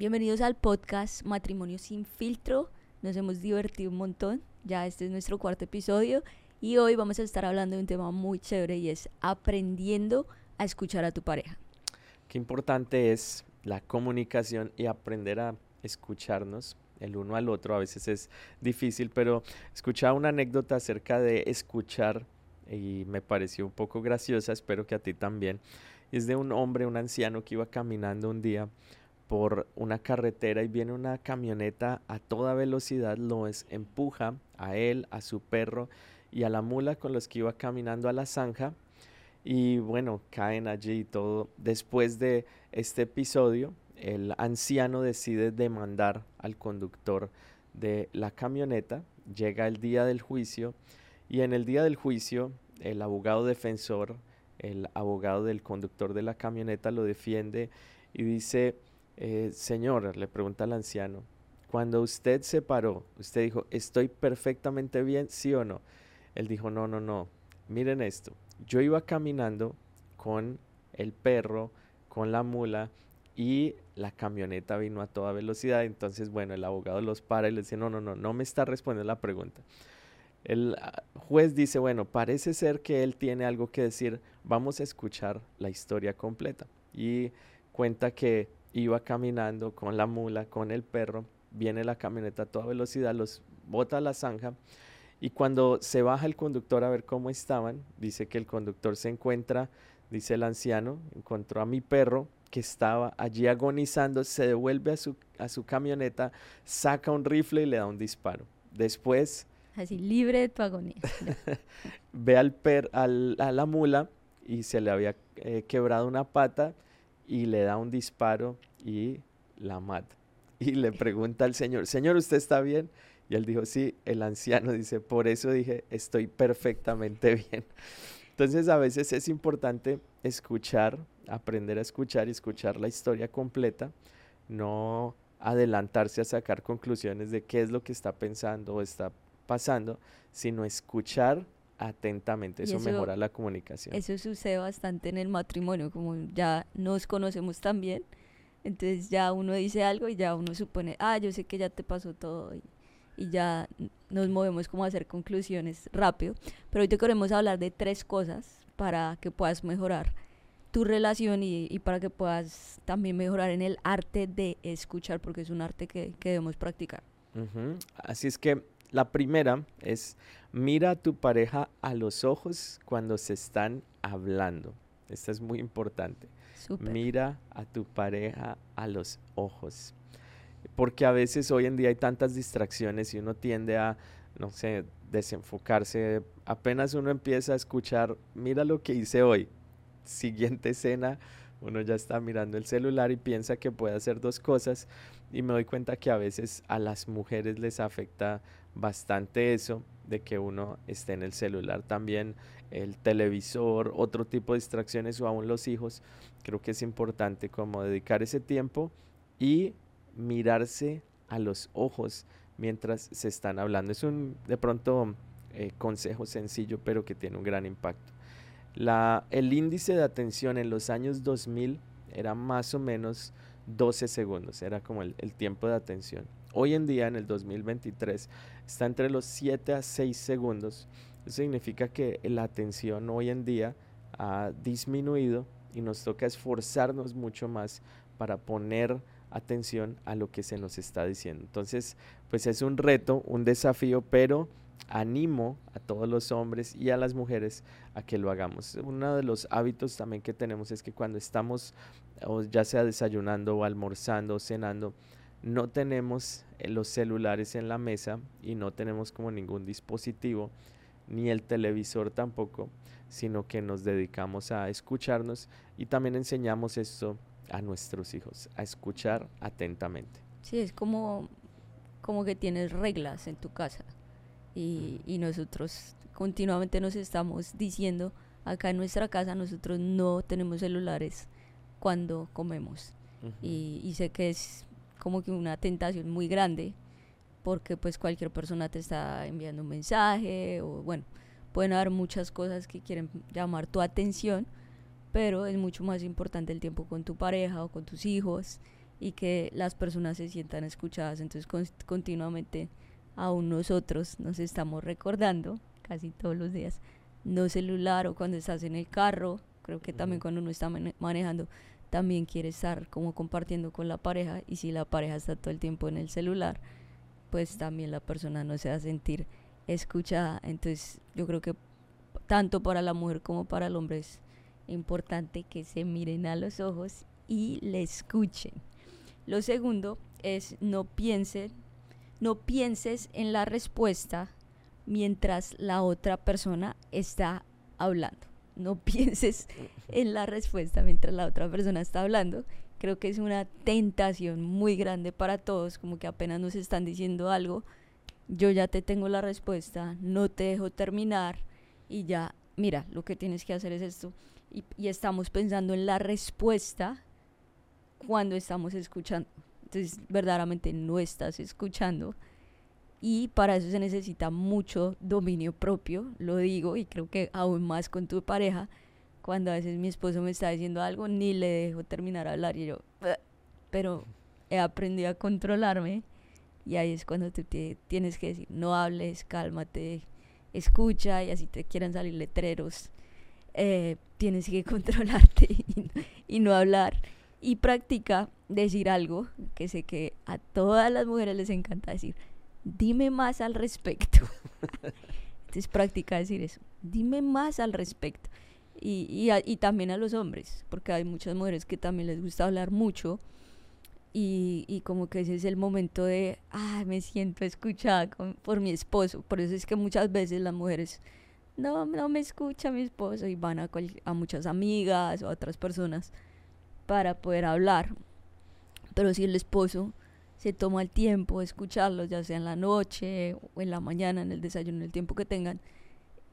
Bienvenidos al podcast Matrimonio sin filtro. Nos hemos divertido un montón. Ya este es nuestro cuarto episodio y hoy vamos a estar hablando de un tema muy chévere y es aprendiendo a escuchar a tu pareja. Qué importante es la comunicación y aprender a escucharnos el uno al otro. A veces es difícil, pero escuchaba una anécdota acerca de escuchar y me pareció un poco graciosa, espero que a ti también. Es de un hombre, un anciano que iba caminando un día por una carretera y viene una camioneta a toda velocidad, lo es, empuja a él, a su perro y a la mula con los que iba caminando a la zanja y bueno, caen allí y todo. Después de este episodio, el anciano decide demandar al conductor de la camioneta, llega el día del juicio y en el día del juicio el abogado defensor, el abogado del conductor de la camioneta lo defiende y dice, eh, señor, le pregunta al anciano, cuando usted se paró, usted dijo, ¿estoy perfectamente bien, sí o no? Él dijo, no, no, no, miren esto, yo iba caminando con el perro, con la mula y la camioneta vino a toda velocidad, entonces bueno, el abogado los para y le dice, no, no, no, no me está respondiendo la pregunta. El ah, juez dice, bueno, parece ser que él tiene algo que decir, vamos a escuchar la historia completa. Y cuenta que iba caminando con la mula, con el perro, viene la camioneta a toda velocidad, los bota a la zanja y cuando se baja el conductor a ver cómo estaban, dice que el conductor se encuentra, dice el anciano, encontró a mi perro que estaba allí agonizando, se devuelve a su, a su camioneta, saca un rifle y le da un disparo. Después... Así, libre de tu agonía. ve al per, al, a la mula y se le había eh, quebrado una pata y le da un disparo y la mata. Y le pregunta al señor, Señor, ¿usted está bien? Y él dijo, sí, el anciano dice, por eso dije, estoy perfectamente bien. Entonces a veces es importante escuchar, aprender a escuchar y escuchar la historia completa, no adelantarse a sacar conclusiones de qué es lo que está pensando o está pasando, sino escuchar atentamente. Eso, eso, mejora la comunicación. Eso sucede bastante en el matrimonio, como ya nos conocemos tan bien, entonces ya uno dice algo y ya uno supone, ah, yo sé que ya te pasó todo y ya nos movemos como a hacer conclusiones rápido. Pero hoy te queremos hablar de tres cosas para que puedas mejorar tu relación y, para que puedas también mejorar en el arte de escuchar, porque es un arte que, debemos practicar. Así es que la primera es mira a tu pareja a los ojos cuando se están hablando. Esta es muy importante. Mira a tu pareja a los ojos porque a veces hoy en día hay tantas distracciones y uno tiende a, no sé, desenfocarse. Apenas uno empieza a escuchar, mira lo que hice hoy. Siguiente escena, uno ya está mirando el celular y piensa que puede hacer dos cosas y me doy cuenta que a veces a las mujeres les afecta bastante eso de que uno esté en el celular también el televisor otro tipo de distracciones o aún los hijos creo que es importante como dedicar ese tiempo y mirarse a los ojos mientras se están hablando. Es un de pronto eh, consejo sencillo pero que tiene un gran impacto. La, el índice de atención en los años 2000 era más o menos 12 segundos, era como el, el tiempo de atención. Hoy en día, en el 2023, está entre los 7 a 6 segundos. Eso significa que la atención hoy en día ha disminuido y nos toca esforzarnos mucho más para poner atención a lo que se nos está diciendo. Entonces, pues es un reto, un desafío, pero animo a todos los hombres y a las mujeres a que lo hagamos. Uno de los hábitos también que tenemos es que cuando estamos, ya sea desayunando o almorzando o cenando, no tenemos eh, los celulares en la mesa y no tenemos como ningún dispositivo, ni el televisor tampoco, sino que nos dedicamos a escucharnos y también enseñamos esto a nuestros hijos, a escuchar atentamente. Sí, es como, como que tienes reglas en tu casa y, y nosotros continuamente nos estamos diciendo, acá en nuestra casa nosotros no tenemos celulares cuando comemos. y, y, sé que es como que una tentación muy grande porque pues cualquier persona te está enviando un mensaje o bueno, pueden haber muchas cosas que quieren llamar tu atención pero es mucho más importante el tiempo con tu pareja o con tus hijos y que las personas se sientan escuchadas. Entonces continuamente aún nosotros nos estamos recordando, casi todos los días, no celular o cuando estás en el carro, creo que también cuando uno está manejando, también quiere estar como compartiendo con la pareja y si la pareja está todo el tiempo en el celular, pues también la persona no se va a sentir escuchada. Entonces yo creo que tanto para la mujer como para el hombre es importante que se miren a los ojos y le escuchen. Lo segundo es no piensen, no pienses en la respuesta mientras la otra persona está hablando. No pienses en la respuesta mientras la otra persona está hablando. Creo que es una tentación muy grande para todos, como que apenas nos están diciendo algo, yo ya te tengo la respuesta, no te dejo terminar y ya, mira, lo que tienes que hacer es esto. Y, estamos pensando en la respuesta cuando estamos escuchando. Entonces, verdaderamente no estás escuchando. Y para eso se necesita mucho dominio propio, lo digo, y creo que aún más con tu pareja. Cuando a veces mi esposo me está diciendo algo, ni le dejo terminar a hablar y yo, pero he aprendido a controlarme y ahí es cuando tú tienes que decir, no hables, cálmate, escucha y así te quieran salir letreros, eh, tienes que controlarte y no hablar y practica decir algo que sé que a todas las mujeres les encanta decir, dime más al respecto. Entonces practica decir eso, dime más al respecto. Y, y, también a los hombres, porque hay muchas mujeres que también les gusta hablar mucho y, y como que ese es el momento de, ah, me siento escuchada por mi esposo. Por eso es que muchas veces las mujeres, no, no me escucha mi esposo y van a, a muchas amigas o a otras personas para poder hablar. Pero si el esposo se toma el tiempo de escucharlos, ya sea en la noche o en la mañana, en el desayuno, en el tiempo que tengan,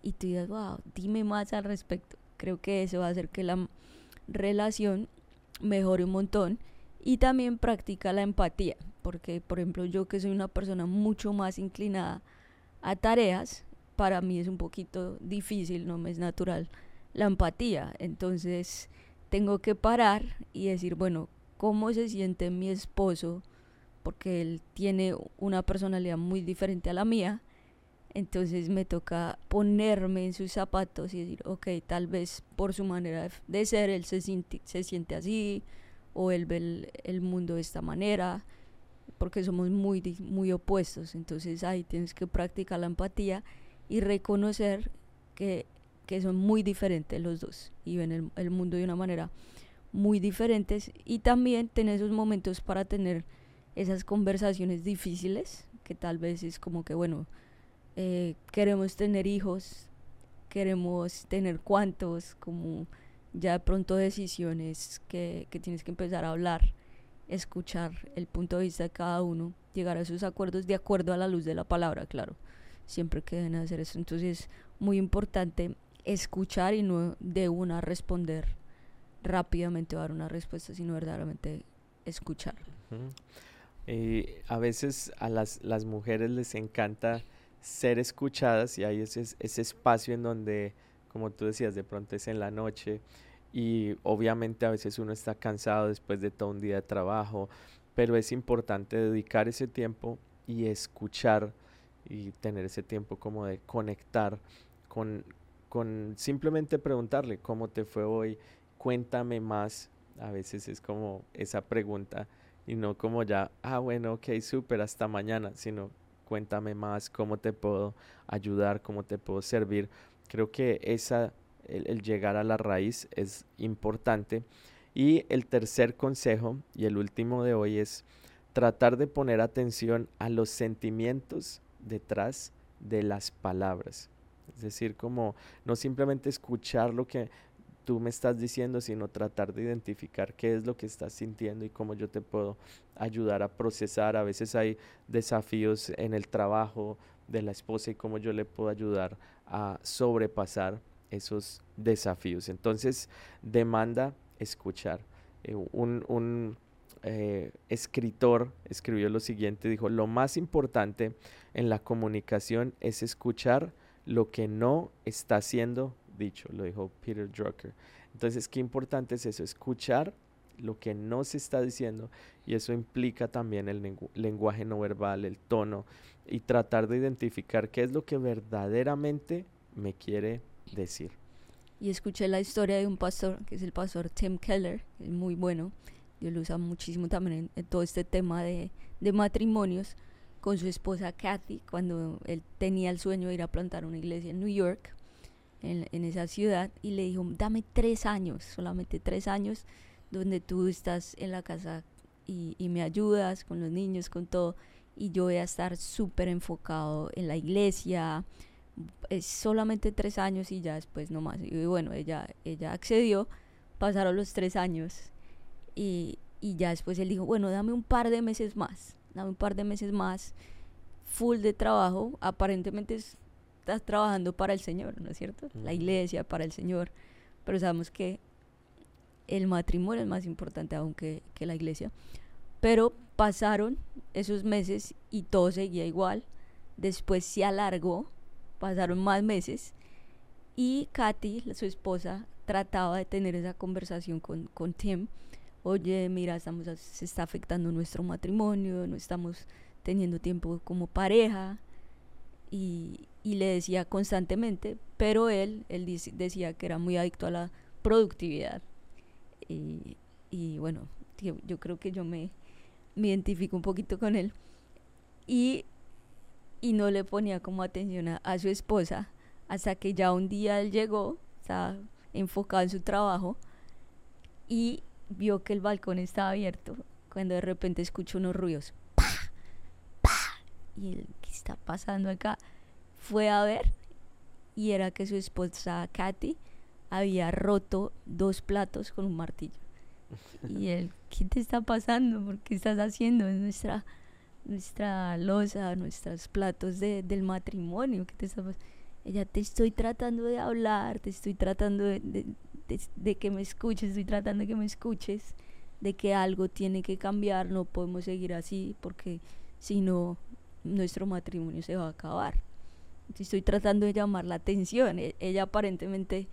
y tú digas, wow, dime más al respecto. Creo que eso va a hacer que la relación mejore un montón y también practica la empatía, porque por ejemplo yo que soy una persona mucho más inclinada a tareas, para mí es un poquito difícil, no me es natural la empatía. Entonces, tengo que parar y decir, bueno, ¿cómo se siente mi esposo? Porque él tiene una personalidad muy diferente a la mía. Entonces me toca ponerme en sus zapatos y decir, ok, tal vez por su manera de ser, él se siente, así, o él ve el, mundo de esta manera, porque somos muy, muy opuestos. Entonces ahí tienes que practicar la empatía y reconocer que que son muy diferentes los dos y ven el, mundo de una manera muy diferentes y también tener esos momentos para tener esas conversaciones difíciles que tal vez es como que bueno eh, queremos tener hijos queremos tener cuantos como ya de pronto decisiones que, que tienes que empezar a hablar escuchar el punto de vista de cada uno llegar a esos acuerdos de acuerdo a la luz de la palabra claro siempre que deben hacer eso entonces muy importante escuchar y no de una responder rápidamente o dar una respuesta, sino verdaderamente escuchar. Eh, a veces a las, las, mujeres les encanta ser escuchadas y hay ese, ese espacio en donde, como tú decías, de pronto es en la noche y obviamente a veces uno está cansado después de todo un día de trabajo, pero es importante dedicar ese tiempo y escuchar y tener ese tiempo como de conectar con, con simplemente preguntarle cómo te fue hoy, cuéntame más. A veces es como esa pregunta y no como ya, ah, bueno, ok, súper, hasta mañana, sino cuéntame más, cómo te puedo ayudar, cómo te puedo servir. Creo que esa, el, llegar a la raíz es importante. Y el tercer consejo y el último de hoy es tratar de poner atención a los sentimientos detrás de las palabras. Es decir, como no simplemente escuchar lo que tú me estás diciendo, sino tratar de identificar qué es lo que estás sintiendo y cómo yo te puedo ayudar a procesar. A veces hay desafíos en el trabajo de la esposa y cómo yo le puedo ayudar a sobrepasar esos desafíos. Entonces, demanda escuchar. Eh, un, un eh, escritor escribió lo siguiente, dijo, lo más importante en la comunicación es escuchar lo que no está siendo dicho, lo dijo Peter Drucker. Entonces, qué importante es eso, escuchar lo que no se está diciendo y eso implica también el lenguaje no verbal, el tono y tratar de identificar qué es lo que verdaderamente me quiere decir. Y escuché la historia de un pastor, que es el pastor Tim Keller, es muy bueno, yo lo usa muchísimo también en, todo este tema de, de, matrimonios, con su esposa Kathy, cuando él tenía el sueño de ir a plantar una iglesia en New York, en, en esa ciudad, y le dijo, dame tres años, solamente tres años, donde tú estás en la casa y, y me ayudas con los niños, con todo, y yo voy a estar súper enfocado en la iglesia, es solamente tres años y ya después no más. Y bueno, ella, ella accedió, pasaron los tres años y, y ya después él dijo, bueno, dame un par de meses más, dame un par de meses más, full de trabajo, aparentemente estás trabajando para el Señor, ¿no es cierto? La iglesia, para el Señor, pero sabemos que el matrimonio es más importante aún que, que la iglesia. Pero pasaron esos meses y todo seguía igual. Después se alargó pasaron más meses y Katy, su esposa, trataba de tener esa conversación con, con Tim. Oye, mira, estamos, se está afectando nuestro matrimonio, no estamos teniendo tiempo como pareja. Y, y le decía constantemente, pero él, él decía que era muy adicto a la productividad. Y, y bueno, yo creo que yo me, me identifico un poquito con él. Y y no le ponía como atención a, su esposa hasta que ya un día él llegó, estaba enfocado en su trabajo y vio que el balcón estaba abierto cuando de repente escuchó unos ruidos. Y él, ¿qué está pasando acá? Fue a ver y era que su esposa Katy había roto dos platos con un martillo. Y él, ¿qué te está pasando? ¿Por qué estás haciendo? Es nuestra nuestra losa, nuestros platos de, del matrimonio. que te Ella, te estoy tratando de hablar, te estoy tratando de, de, que me escuches, estoy tratando de que me escuches, de que algo tiene que cambiar, no podemos seguir así porque si no, nuestro matrimonio se va a acabar. estoy tratando de llamar la atención. E, ella aparentemente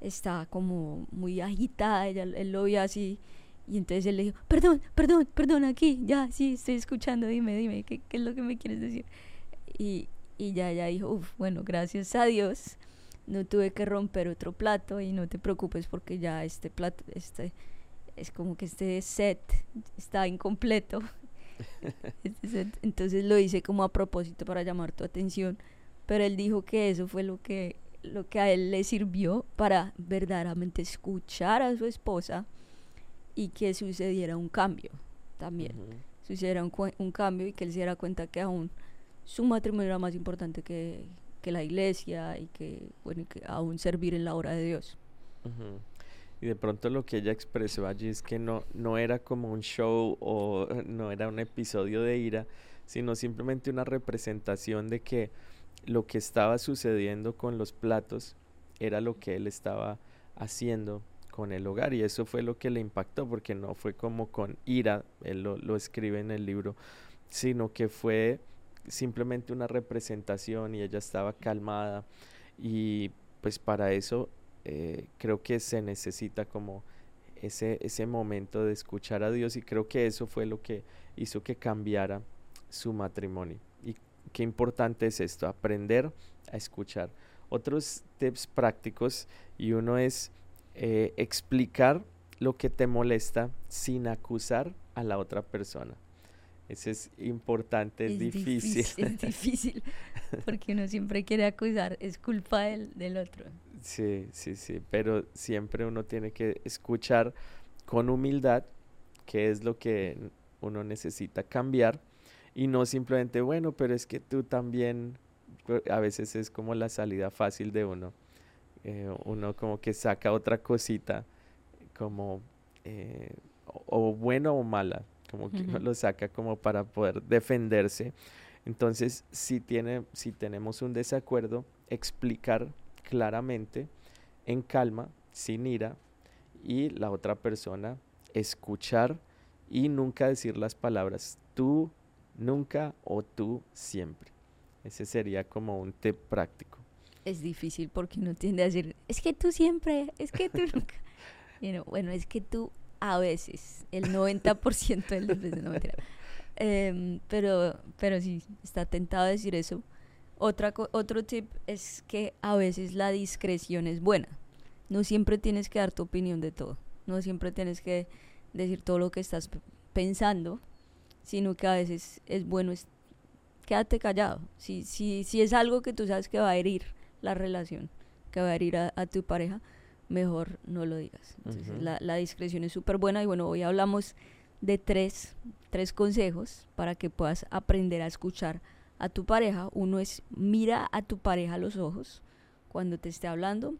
está como muy agitada, ella, él lo ve así y entonces él le dijo, perdón, perdón, perdón, aquí, ya, sí, estoy escuchando, dime, dime, ¿qué, es lo que me quieres decir? Y, y ya, ya dijo, uff, bueno, gracias a Dios, no tuve que romper otro plato y no te preocupes porque ya este plato, este, es como que este set está incompleto. Entonces lo hice como a propósito para llamar tu atención, pero él dijo que eso fue lo que, lo que a él le sirvió para verdaderamente escuchar a su esposa y que sucediera un cambio también. Sucediera un, cambio y que él se diera cuenta que aún su matrimonio era más importante que, que la iglesia y que, bueno, que aún servir en la obra de Dios. Y de pronto lo que ella expresó allí es que no, no era como un show o no era un episodio de ira, sino simplemente una representación de que lo que estaba sucediendo con los platos era lo que él estaba haciendo con el hogar. Y eso fue lo que le impactó porque no fue como con ira, él lo, escribe en el libro, sino que fue simplemente una representación y ella estaba calmada. Y pues para eso eh, creo que se necesita como ese, ese momento de escuchar a Dios y creo que eso fue lo que hizo que cambiara su matrimonio. Y qué importante es esto, aprender a escuchar. Otros tips prácticos y uno es eh, explicar lo que te molesta sin acusar a la otra persona. Eso es importante, es, difícil. Es difícil, porque uno siempre quiere acusar, es culpa del, del otro. Sí, sí, sí, pero siempre uno tiene que escuchar con humildad qué es lo que uno necesita cambiar y no simplemente, bueno, pero es que tú también, a veces es como la salida fácil de uno eh, uno como que saca otra cosita como eh, o, bueno o mala, como que uno lo saca como para poder defenderse. Entonces, si, tiene, si tenemos un desacuerdo, explicar claramente, en calma, sin ira, y la otra persona escuchar y nunca decir las palabras tú, nunca o tú siempre. Ese sería como un tip práctico es difícil porque uno tiende a decir, es que tú siempre, es que tú nunca. bueno, es que tú a veces, el 90% de las veces, no mentira. Em, pero, pero sí, está tentado a decir eso. Otra, otro tip es que a veces la discreción es buena. No siempre tienes que dar tu opinión de todo. No siempre tienes que decir todo lo que estás pensando, sino que a veces es bueno es, quédate callado. Si, si, si es algo que tú sabes que va a herir la relación, que va a herir a, tu pareja, mejor no lo digas. la, la, discreción es súper buena y bueno, hoy hablamos de tres, tres consejos para que puedas aprender a escuchar a tu pareja. Uno es mira a tu pareja a los ojos cuando te esté hablando.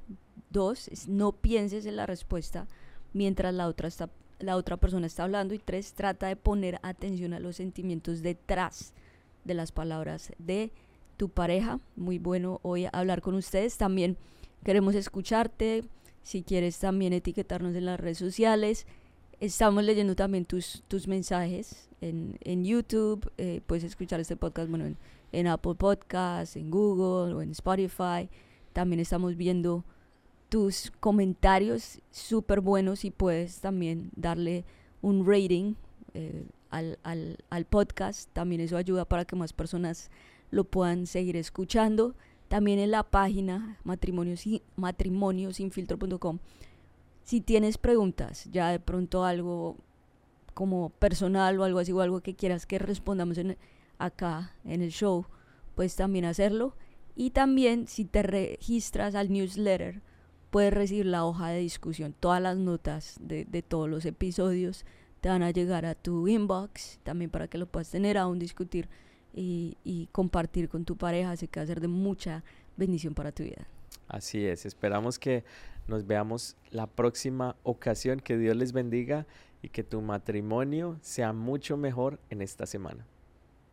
Dos es no pienses en la respuesta mientras la otra, está, la otra persona está hablando. Y tres, trata de poner atención a los sentimientos detrás de las palabras de tu pareja. Muy bueno hoy hablar con ustedes. También queremos escucharte. Si quieres también etiquetarnos en las redes sociales. Estamos leyendo también tus, tus mensajes en, en YouTube. Eh, puedes escuchar este podcast bueno, en, Apple Podcasts, en Google o en Spotify. También estamos viendo tus comentarios súper buenos y puedes también darle un rating eh, al, al, al podcast. También eso ayuda para que más personas lo puedan seguir escuchando. También en la página matrimoniosinfiltro.com si tienes preguntas, ya de pronto algo como personal o algo así o algo que quieras que respondamos acá en el show, puedes también hacerlo. Y también si te registras al newsletter, puedes recibir la hoja de discusión. Todas las notas de, todos los episodios te van a llegar a tu inbox, también para que lo puedas tener aún, discutir y, compartir con tu pareja. Así que ser de mucha bendición para tu vida. Así es, esperamos que nos veamos la próxima ocasión. Que Dios les bendiga y que tu matrimonio sea mucho mejor en esta semana.